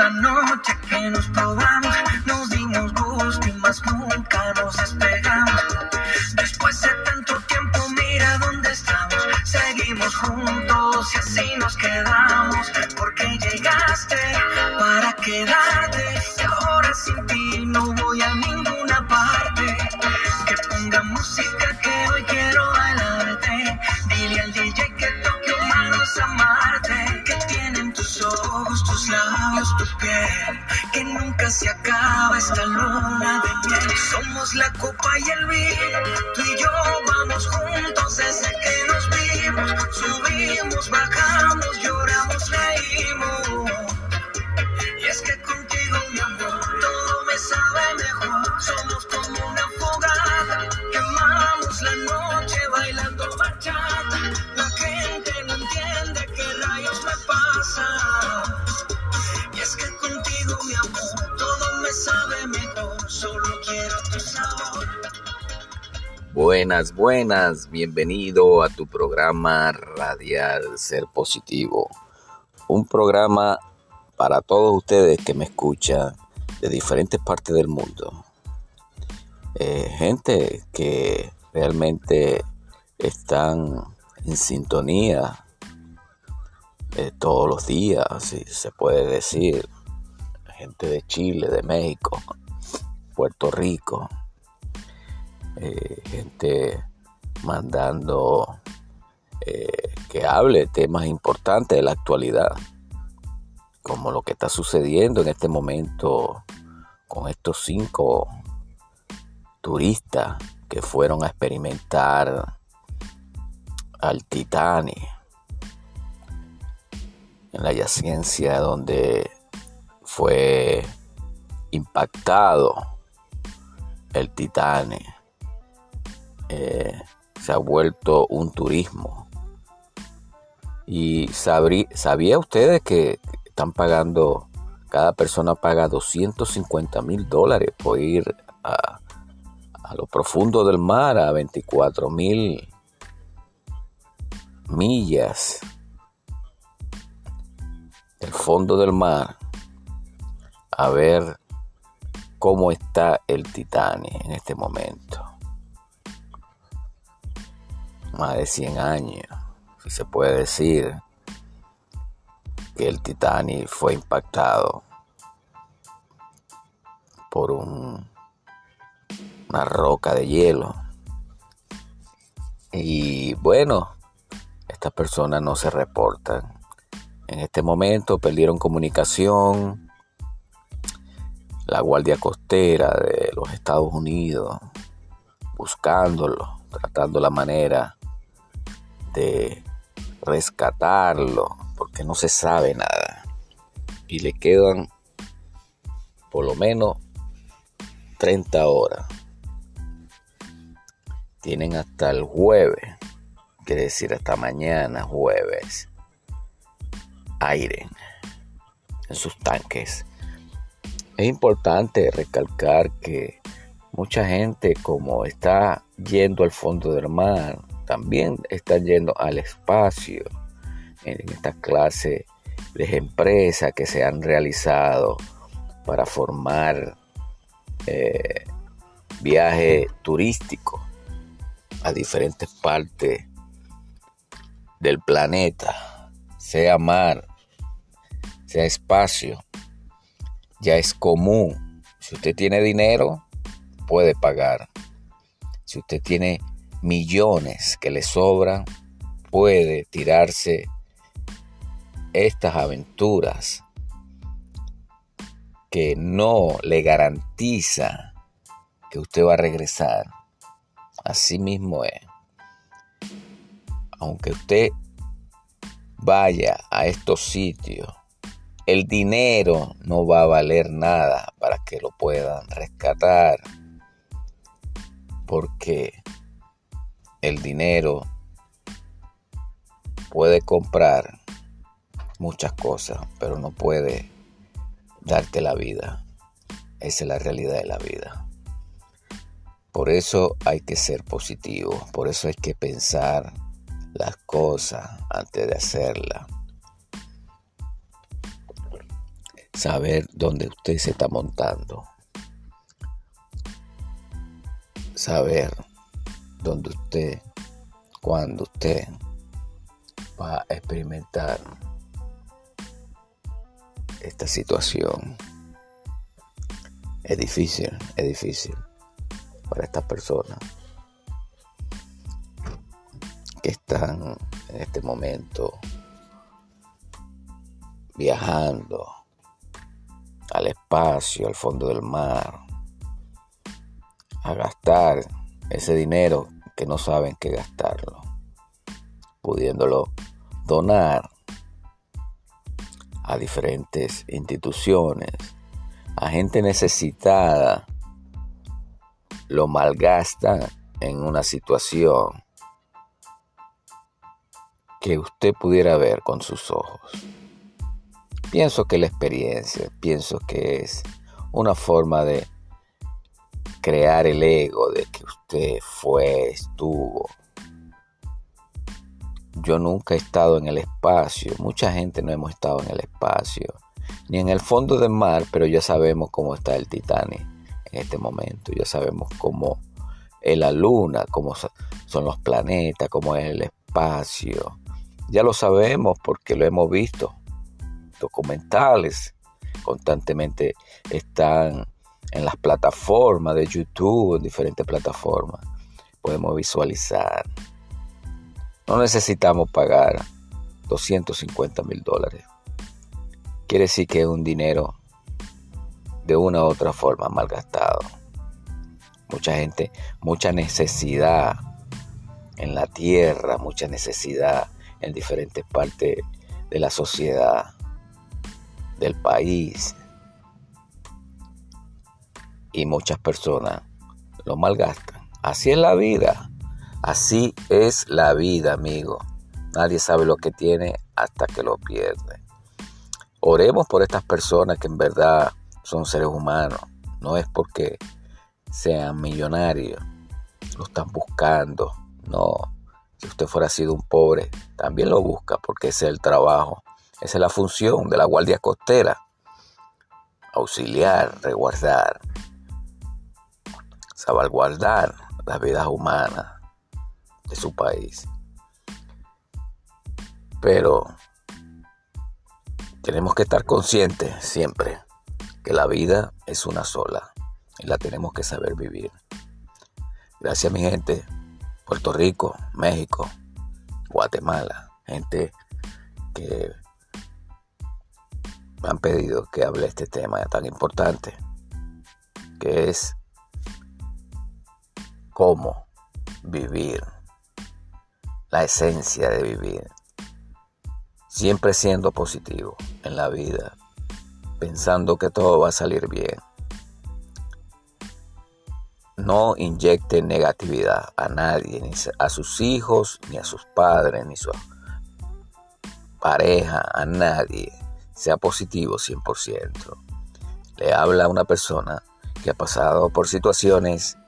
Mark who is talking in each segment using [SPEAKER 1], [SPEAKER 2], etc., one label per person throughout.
[SPEAKER 1] esa noche que nos probamos, nos dimos gusto y más nunca nos despegamos. Después de tanto tiempo, mira dónde estamos. Seguimos juntos y así nos quedamos. Que nunca se acaba esta luna de miel. Somos la copa y el vino. Tú y yo vamos juntos desde que nos vimos. Subimos, bajamos, lloramos, reímos. Y es que contigo, mi amor, todo me sabe mejor.
[SPEAKER 2] Buenas, buenas, bienvenido a tu programa Radial Ser Positivo. Un programa para todos ustedes que me escuchan de diferentes partes del mundo. Eh, gente que realmente están en sintonía eh, todos los días, si se puede decir. Gente de Chile, de México, Puerto Rico, eh, gente mandando eh, que hable temas importantes de la actualidad, como lo que está sucediendo en este momento con estos cinco turistas que fueron a experimentar al Titanic en la yacencia donde fue impactado el Titanic eh, se ha vuelto un turismo. Y sabrí, ¿sabía ustedes que están pagando, cada persona paga 250 mil dólares por ir a, a lo profundo del mar, a 24 mil millas del fondo del mar, a ver cómo está el Titanic en este momento? Más de 100 años, si se puede decir, que el Titanic fue impactado por un, una roca de hielo. Y bueno, estas personas no se reportan. En este momento perdieron comunicación la Guardia Costera de los Estados Unidos, buscándolo, tratando la manera rescatarlo, porque no se sabe nada. Y le quedan por lo menos 30 horas. Tienen hasta el jueves, quiere decir hasta mañana jueves, aire en sus tanques. Es importante recalcar que mucha gente como está yendo al fondo del mar, también están yendo al espacio en esta clase de empresas que se han realizado para formar eh, viajes turísticos a diferentes partes del planeta, sea mar, sea espacio, ya es común. Si usted tiene dinero, puede pagar. Si usted tiene millones que le sobran, puede tirarse estas aventuras que no le garantiza que usted va a regresar. Así mismo es. Aunque usted vaya a estos sitios, el dinero no va a valer nada para que lo puedan rescatar. Porque el dinero puede comprar muchas cosas, pero no puede darte la vida. Esa es la realidad de la vida. Por eso hay que ser positivo, por eso hay que pensar las cosas antes de hacerlas. saber dónde usted se está montando. Saber dónde usted, cuando usted va a experimentar esta situación. Es difícil, es difícil para estas personas que están en este momento viajando al espacio, al fondo del mar, a gastar ese dinero que no saben qué gastarlo, pudiéndolo donar a diferentes instituciones, a gente necesitada, lo malgasta en una situación que usted pudiera ver con sus ojos. Pienso que la experiencia, pienso que es una forma de crear el ego de que usted fue, estuvo. Yo nunca he estado en el espacio, mucha gente no hemos estado en el espacio, ni en el fondo del mar, pero ya sabemos cómo está el Titanic en este momento, ya sabemos cómo es la luna, cómo son los planetas, cómo es el espacio. Ya lo sabemos porque lo hemos visto documentales constantemente están en las plataformas de YouTube, en diferentes plataformas. Podemos visualizar. No necesitamos pagar 250 mil dólares. Quiere decir que es un dinero de una u otra forma malgastado. Mucha gente, mucha necesidad en la tierra, mucha necesidad en diferentes partes de la sociedad del país. Y muchas personas lo malgastan. Así es la vida. Así es la vida, amigo. Nadie sabe lo que tiene hasta que lo pierde. Oremos por estas personas que en verdad son seres humanos. No es porque sean millonarios. Lo están buscando. No. Si usted fuera sido un pobre, también lo busca porque ese es el trabajo esa es la función de la Guardia Costera. Auxiliar, resguardar, salvaguardar las vidas humanas de su país. Pero tenemos que estar conscientes siempre que la vida es una sola y la tenemos que saber vivir. Gracias mi gente, Puerto Rico, México, Guatemala, gente que me han pedido que hable este tema tan importante, que es cómo vivir, la esencia de vivir, siempre siendo positivo en la vida, pensando que todo va a salir bien. No inyecte negatividad a nadie, ni a sus hijos, ni a sus padres, ni a su pareja, a nadie sea positivo 100%. Le habla a una persona que ha pasado por situaciones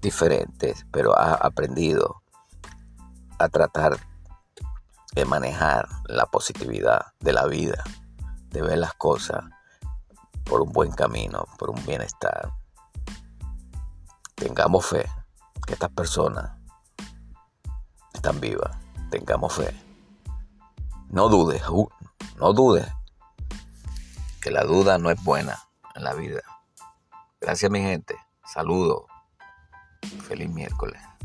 [SPEAKER 2] diferentes, pero ha aprendido a tratar de manejar la positividad de la vida, de ver las cosas por un buen camino, por un bienestar. Tengamos fe que estas personas están vivas. Tengamos fe. No dudes, no dudes la duda no es buena en la vida. Gracias mi gente. Saludo. Feliz miércoles.